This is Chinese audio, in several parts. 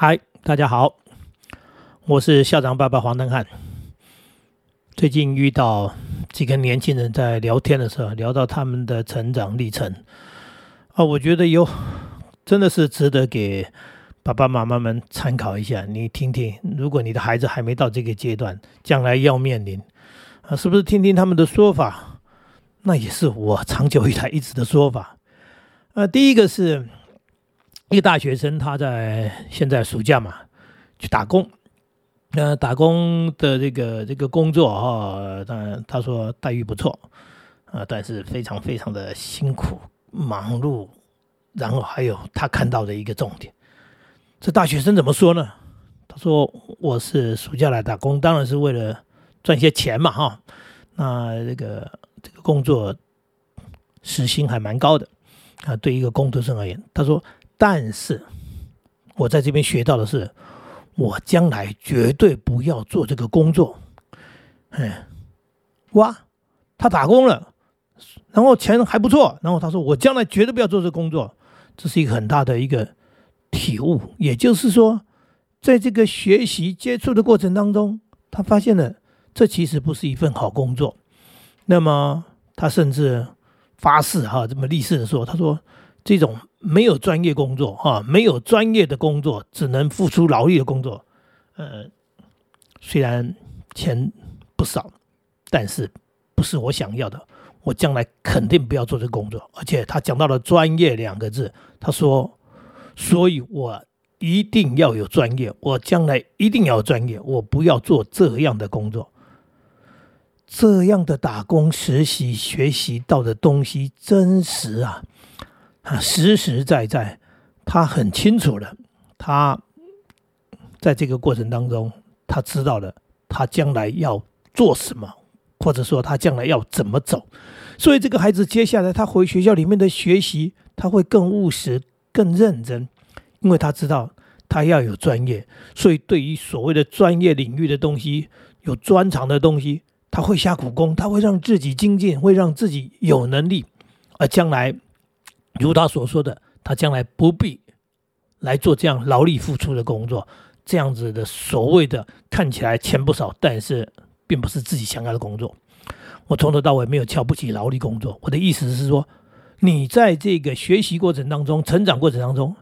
嗨，大家好，我是校长爸爸黄登汉。最近遇到几个年轻人在聊天的时候，聊到他们的成长历程啊，我觉得有真的是值得给爸爸妈妈们参考一下。你听听，如果你的孩子还没到这个阶段，将来要面临啊，是不是听听他们的说法？那也是我长久以来一直的说法。呃，第一个是。一个大学生，他在现在暑假嘛，去打工。那打工的这个这个工作啊，他他说待遇不错啊，但是非常非常的辛苦、忙碌。然后还有他看到的一个重点，这大学生怎么说呢？他说：“我是暑假来打工，当然是为了赚些钱嘛，哈。那这个这个工作时薪还蛮高的啊，对一个工读生而言，他说。”但是，我在这边学到的是，我将来绝对不要做这个工作。哎，哇，他打工了，然后钱还不错，然后他说我将来绝对不要做这个工作，这是一个很大的一个体悟。也就是说，在这个学习接触的过程当中，他发现了这其实不是一份好工作。那么他甚至发誓哈，这么立誓的说，他说。这种没有专业工作哈，没有专业的工作，只能付出劳力的工作，呃，虽然钱不少，但是不是我想要的。我将来肯定不要做这工作。而且他讲到了“专业”两个字，他说：“所以我一定要有专业，我将来一定要专业，我不要做这样的工作。这样的打工实习学习到的东西真实啊。”啊，实实在在，他很清楚了。他在这个过程当中，他知道了他将来要做什么，或者说他将来要怎么走。所以，这个孩子接下来他回学校里面的学习，他会更务实、更认真，因为他知道他要有专业。所以，对于所谓的专业领域的东西、有专长的东西，他会下苦功，他会让自己精进，会让自己有能力，而将来。如他所说的，他将来不必来做这样劳力付出的工作，这样子的所谓的看起来钱不少，但是并不是自己想要的工作。我从头到尾没有瞧不起劳力工作，我的意思是说，你在这个学习过程当中、成长过程当中，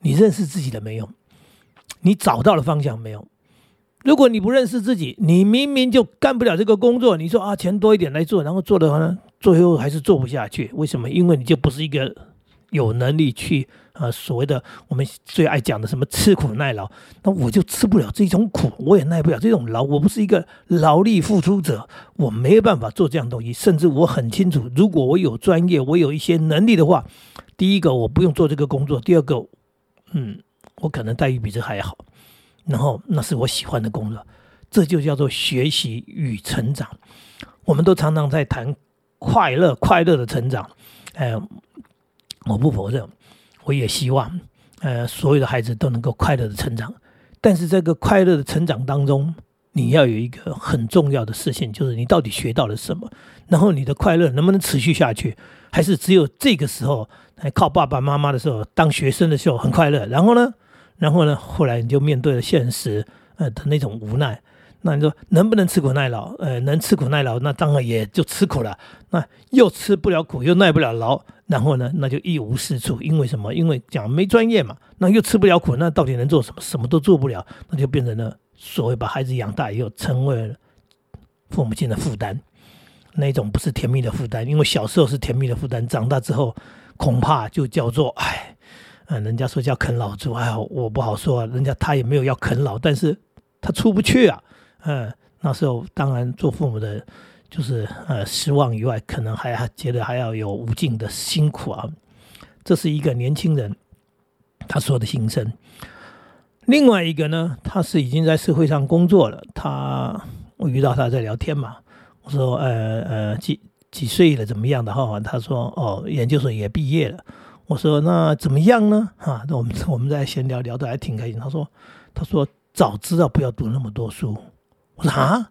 你认识自己的没有？你找到了方向没有？如果你不认识自己，你明明就干不了这个工作，你说啊，钱多一点来做，然后做的话呢？最后还是做不下去，为什么？因为你就不是一个有能力去啊，所谓的我们最爱讲的什么吃苦耐劳，那我就吃不了这种苦，我也耐不了这种劳，我不是一个劳力付出者，我没有办法做这样东西。甚至我很清楚，如果我有专业，我有一些能力的话，第一个我不用做这个工作，第二个，嗯，我可能待遇比这还好，然后那是我喜欢的工作，这就叫做学习与成长。我们都常常在谈。快乐，快乐的成长，呃，我不否认，我也希望，呃，所有的孩子都能够快乐的成长。但是这个快乐的成长当中，你要有一个很重要的事情，就是你到底学到了什么，然后你的快乐能不能持续下去，还是只有这个时候，靠爸爸妈妈的时候，当学生的时候很快乐，然后呢，然后呢，后来你就面对了现实，呃的那种无奈。那你说能不能吃苦耐劳？呃，能吃苦耐劳，那当然也就吃苦了。那又吃不了苦，又耐不了劳，然后呢，那就一无是处。因为什么？因为讲没专业嘛。那又吃不了苦，那到底能做什么？什么都做不了，那就变成了所谓把孩子养大以后，成为父母亲的负担。那种不是甜蜜的负担，因为小时候是甜蜜的负担，长大之后恐怕就叫做哎，嗯，人家说叫啃老族，哎，我不好说，人家他也没有要啃老，但是他出不去啊。嗯，那时候当然做父母的，就是呃失望以外，可能还觉得还要有无尽的辛苦啊。这是一个年轻人他说的心声。另外一个呢，他是已经在社会上工作了。他我遇到他在聊天嘛，我说呃呃几几岁了怎么样的哈？他说哦研究生也毕业了。我说那怎么样呢？哈，那我们我们在闲聊聊得还挺开心。他说他说早知道不要读那么多书。我说啊，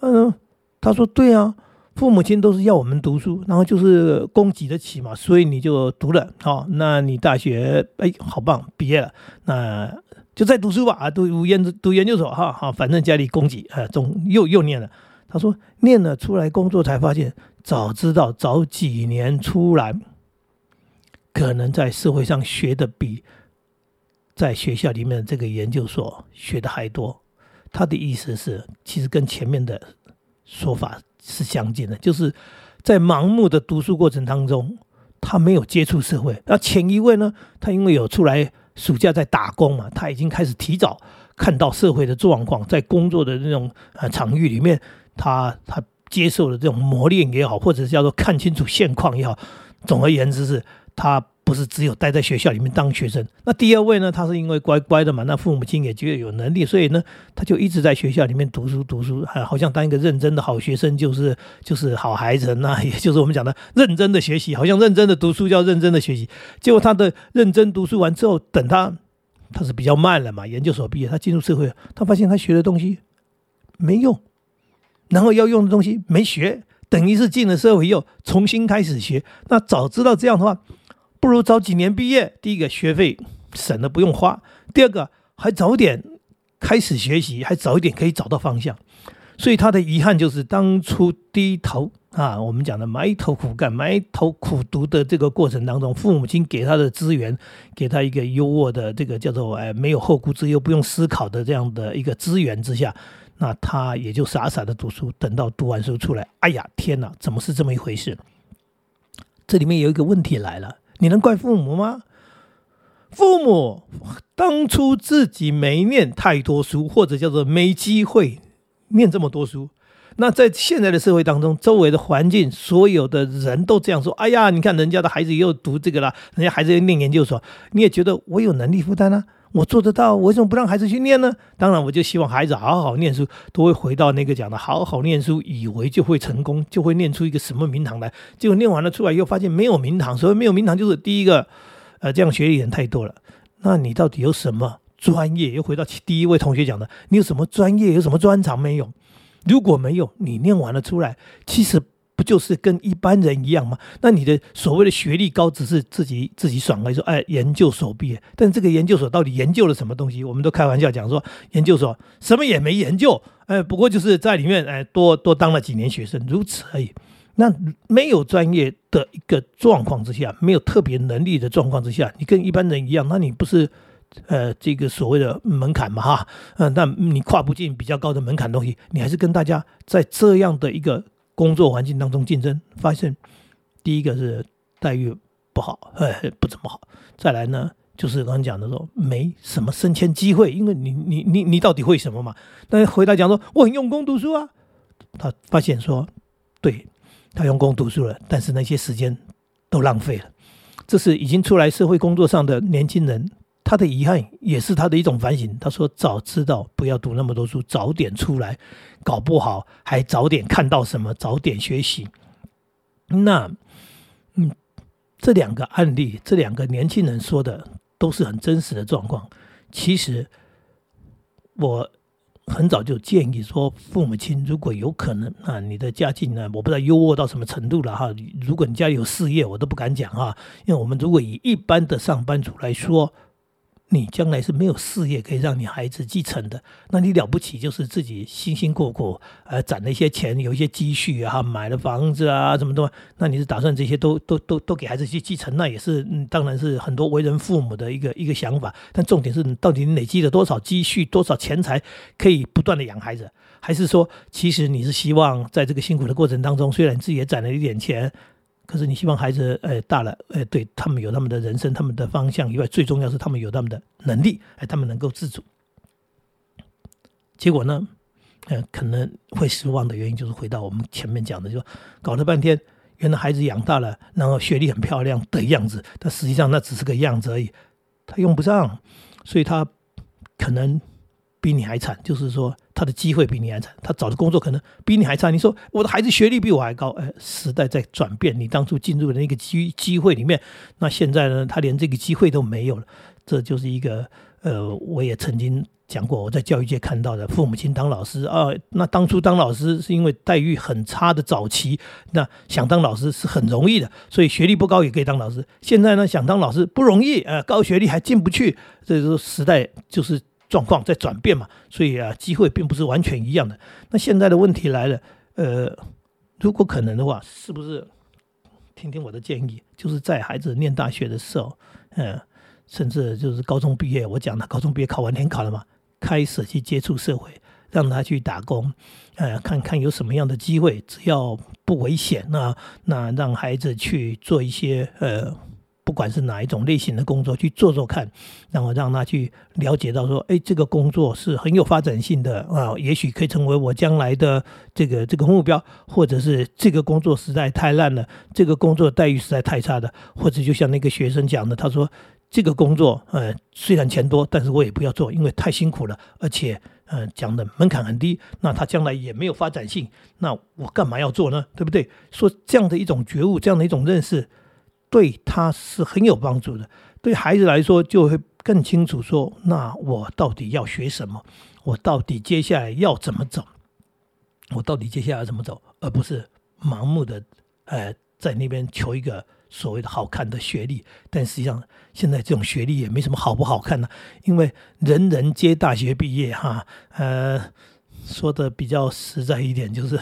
嗯，他说对啊，父母亲都是要我们读书，然后就是供给得起嘛，所以你就读了，好，那你大学哎，好棒，毕业了，那就在读书吧啊，读研读研究所哈哈，反正家里供给啊，总又又念了。他说念了出来工作才发现，早知道早几年出来，可能在社会上学的比在学校里面这个研究所学的还多。他的意思是，其实跟前面的说法是相近的，就是在盲目的读书过程当中，他没有接触社会。那前一位呢，他因为有出来。暑假在打工嘛，他已经开始提早看到社会的状况，在工作的那种呃场域里面，他他接受了这种磨练也好，或者是叫做看清楚现况也好，总而言之是他。不是只有待在学校里面当学生。那第二位呢？他是因为乖乖的嘛，那父母亲也觉得有能力，所以呢，他就一直在学校里面读书读书，还好像当一个认真的好学生，就是就是好孩子。那 也就是我们讲的认真的学习，好像认真的读书叫认真的学习。结果他的认真读书完之后，等他他是比较慢了嘛，研究所毕业，他进入社会，他发现他学的东西没用，然后要用的东西没学，等于是进了社会又重新开始学。那早知道这样的话。不如早几年毕业，第一个学费省了不用花，第二个还早点开始学习，还早一点可以找到方向。所以他的遗憾就是当初低头啊，我们讲的埋头苦干、埋头苦读的这个过程当中，父母亲给他的资源，给他一个优渥的这个叫做哎没有后顾之忧、不用思考的这样的一个资源之下，那他也就傻傻的读书，等到读完书出来，哎呀天哪，怎么是这么一回事？这里面有一个问题来了。你能怪父母吗？父母当初自己没念太多书，或者叫做没机会念这么多书。那在现在的社会当中，周围的环境，所有的人都这样说：“哎呀，你看人家的孩子又读这个了，人家孩子又念研究所，你也觉得我有能力负担啊？”我做得到，为什么不让孩子去念呢？当然，我就希望孩子好好念书，都会回到那个讲的好好念书，以为就会成功，就会念出一个什么名堂来。结果念完了出来，又发现没有名堂。所谓没有名堂，就是第一个，呃，这样学历人太多了。那你到底有什么专业？又回到第一位同学讲的，你有什么专业？有什么专长没有？如果没有，你念完了出来，其实。不就是跟一般人一样吗？那你的所谓的学历高，只是自己自己爽了，说哎，研究所毕业。但这个研究所到底研究了什么东西？我们都开玩笑讲说，研究所什么也没研究，哎，不过就是在里面哎多多当了几年学生，如此而已。那没有专业的一个状况之下，没有特别能力的状况之下，你跟一般人一样，那你不是呃这个所谓的门槛嘛哈？嗯，那你跨不进比较高的门槛东西，你还是跟大家在这样的一个。工作环境当中竞争，发现第一个是待遇不好，哎，不怎么好。再来呢，就是刚刚讲的说没什么升迁机会，因为你你你你到底会什么嘛？那回答讲说我很用功读书啊，他发现说对，他用功读书了，但是那些时间都浪费了。这是已经出来社会工作上的年轻人。他的遗憾也是他的一种反省。他说：“早知道不要读那么多书，早点出来，搞不好还早点看到什么，早点学习。”那，嗯，这两个案例，这两个年轻人说的都是很真实的状况。其实，我很早就建议说，父母亲如果有可能啊，你的家境呢，我不知道优渥到什么程度了哈。如果你家里有事业，我都不敢讲哈，因为我们如果以一般的上班族来说。你将来是没有事业可以让你孩子继承的，那你了不起就是自己辛辛苦苦呃攒了一些钱，有一些积蓄啊，买了房子啊，什么的，那你是打算这些都都都都给孩子去继承？那也是，当然是很多为人父母的一个一个想法。但重点是，到底你累积了多少积蓄，多少钱财可以不断的养孩子？还是说，其实你是希望在这个辛苦的过程当中，虽然自己也攒了一点钱？可是你希望孩子，呃，大了，呃，对他们有他们的人生、他们的方向以外，最重要是他们有他们的能力，哎，他们能够自主。结果呢，呃，可能会失望的原因就是回到我们前面讲的，就搞了半天，原来孩子养大了，然后学历很漂亮的样子，但实际上那只是个样子而已，他用不上，所以他可能。比你还惨，就是说他的机会比你还惨，他找的工作可能比你还差。你说我的孩子学历比我还高，哎，时代在转变，你当初进入的那个机机会里面，那现在呢，他连这个机会都没有了。这就是一个呃，我也曾经讲过，我在教育界看到的，父母亲当老师啊，那当初当老师是因为待遇很差的早期，那想当老师是很容易的，所以学历不高也可以当老师。现在呢，想当老师不容易，呃，高学历还进不去，这是时代就是状况在转变嘛，所以啊，机会并不是完全一样的。那现在的问题来了，呃，如果可能的话，是不是？听听我的建议，就是在孩子念大学的时候，嗯，甚至就是高中毕业，我讲的高中毕业考完联考了嘛，开始去接触社会，让他去打工，呃，看看有什么样的机会，只要不危险，那那让孩子去做一些呃。不管是哪一种类型的工作，去做做看，然后让他去了解到说，哎，这个工作是很有发展性的啊，也许可以成为我将来的这个这个目标，或者是这个工作实在太烂了，这个工作待遇实在太差的，或者就像那个学生讲的，他说这个工作呃虽然钱多，但是我也不要做，因为太辛苦了，而且呃讲的门槛很低，那他将来也没有发展性，那我干嘛要做呢？对不对？说这样的一种觉悟，这样的一种认识。对他是很有帮助的，对孩子来说就会更清楚说，那我到底要学什么？我到底接下来要怎么走？我到底接下来怎么走？而不是盲目的，呃，在那边求一个所谓的好看的学历。但实际上，现在这种学历也没什么好不好看呢，因为人人皆大学毕业，哈，呃，说的比较实在一点就是。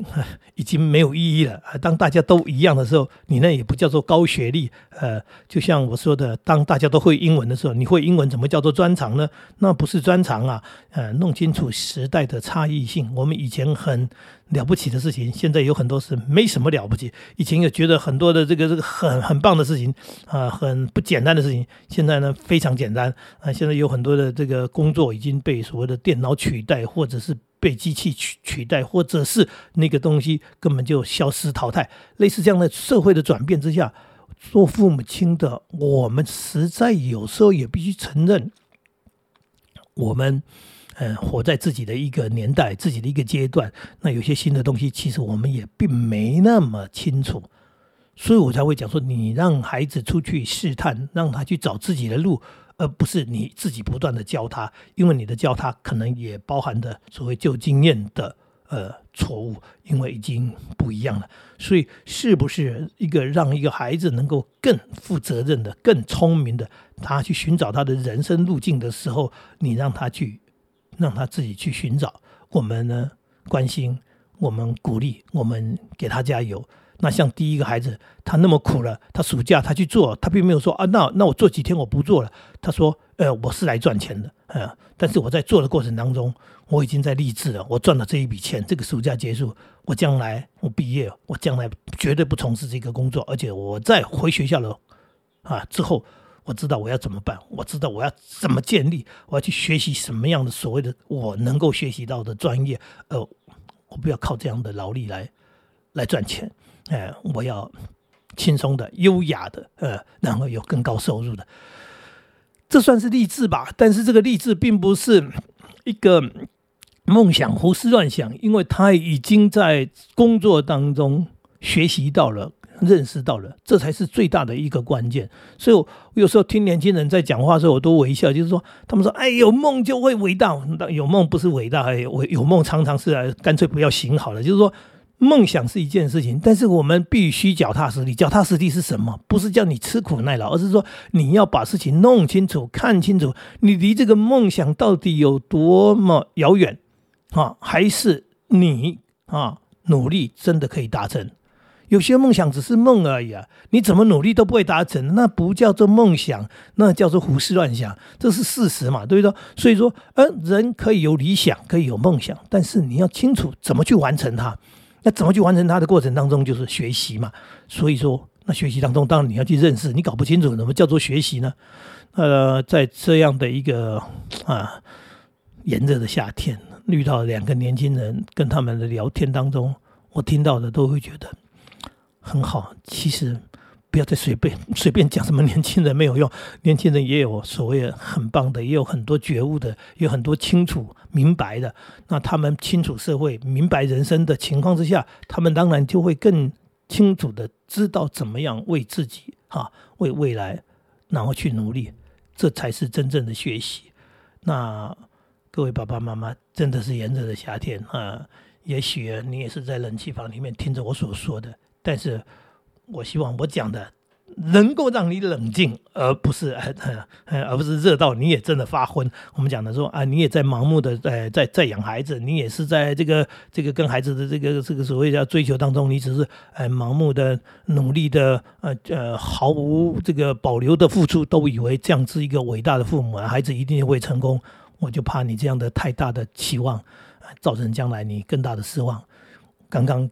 已经没有意义了！当大家都一样的时候，你那也不叫做高学历。呃，就像我说的，当大家都会英文的时候，你会英文怎么叫做专长呢？那不是专长啊！呃，弄清楚时代的差异性。我们以前很了不起的事情，现在有很多是没什么了不起。以前也觉得很多的这个这个很很棒的事情啊，很不简单的事情，现在呢非常简单啊。现在有很多的这个工作已经被所谓的电脑取代，或者是。被机器取取代，或者是那个东西根本就消失淘汰，类似这样的社会的转变之下，做父母亲的我们实在有时候也必须承认，我们嗯活在自己的一个年代，自己的一个阶段，那有些新的东西其实我们也并没那么清楚，所以我才会讲说，你让孩子出去试探，让他去找自己的路。而不是你自己不断的教他，因为你的教他可能也包含的所谓旧经验的呃错误，因为已经不一样了。所以，是不是一个让一个孩子能够更负责任的、更聪明的，他去寻找他的人生路径的时候，你让他去，让他自己去寻找。我们呢，关心，我们鼓励，我们给他加油。那像第一个孩子，他那么苦了，他暑假他去做，他并没有说啊，那那我做几天我不做了。他说，呃，我是来赚钱的，呃，但是我在做的过程当中，我已经在励志了，我赚了这一笔钱，这个暑假结束，我将来我毕业，我将来绝对不从事这个工作，而且我在回学校了啊之后，我知道我要怎么办，我知道我要怎么建立，我要去学习什么样的所谓的我能够学习到的专业，呃，我不要靠这样的劳力来来赚钱。哎，我要轻松的、优雅的，呃，然后有更高收入的，这算是励志吧？但是这个励志并不是一个梦想，胡思乱想，因为他已经在工作当中学习到了、认识到了，这才是最大的一个关键。所以，我有时候听年轻人在讲话的时候，我都微笑，就是说，他们说：“哎，有梦就会伟大。”有梦不是伟大，有有梦常常是干脆不要行好了。就是说。梦想是一件事情，但是我们必须脚踏实地。脚踏实地是什么？不是叫你吃苦耐劳，而是说你要把事情弄清楚、看清楚，你离这个梦想到底有多么遥远啊？还是你啊努力真的可以达成？有些梦想只是梦而已啊，你怎么努力都不会达成，那不叫做梦想，那叫做胡思乱想，这是事实嘛？对不对？所以说，呃，人可以有理想，可以有梦想，但是你要清楚怎么去完成它。那怎么去完成它的过程当中就是学习嘛，所以说那学习当中当然你要去认识，你搞不清楚什么叫做学习呢？呃，在这样的一个啊炎热的夏天，遇到两个年轻人跟他们的聊天当中，我听到的都会觉得很好。其实。不要再随便 随便讲什么年轻人没有用，年轻人也有所谓很棒的，也有很多觉悟的，有很多清楚明白的。那他们清楚社会、明白人生的情况之下，他们当然就会更清楚的知道怎么样为自己哈为未来然后去努力。这才是真正的学习。那各位爸爸妈妈，真的是炎热的夏天啊，也许你也是在冷气房里面听着我所说的，但是我希望我讲的。能够让你冷静，而不是呃 呃，而不是热到你也真的发昏。我们讲的说啊，你也在盲目的在在在养孩子，你也是在这个这个跟孩子的这个这个所谓的追求当中，你只是呃盲目的努力的呃呃毫无这个保留的付出，都以为这样是一个伟大的父母，孩子一定会成功。我就怕你这样的太大的期望，造成将来你更大的失望。刚刚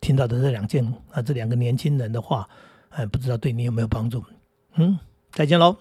听到的这两件啊，这两个年轻人的话。哎，不知道对你有没有帮助？嗯，再见喽。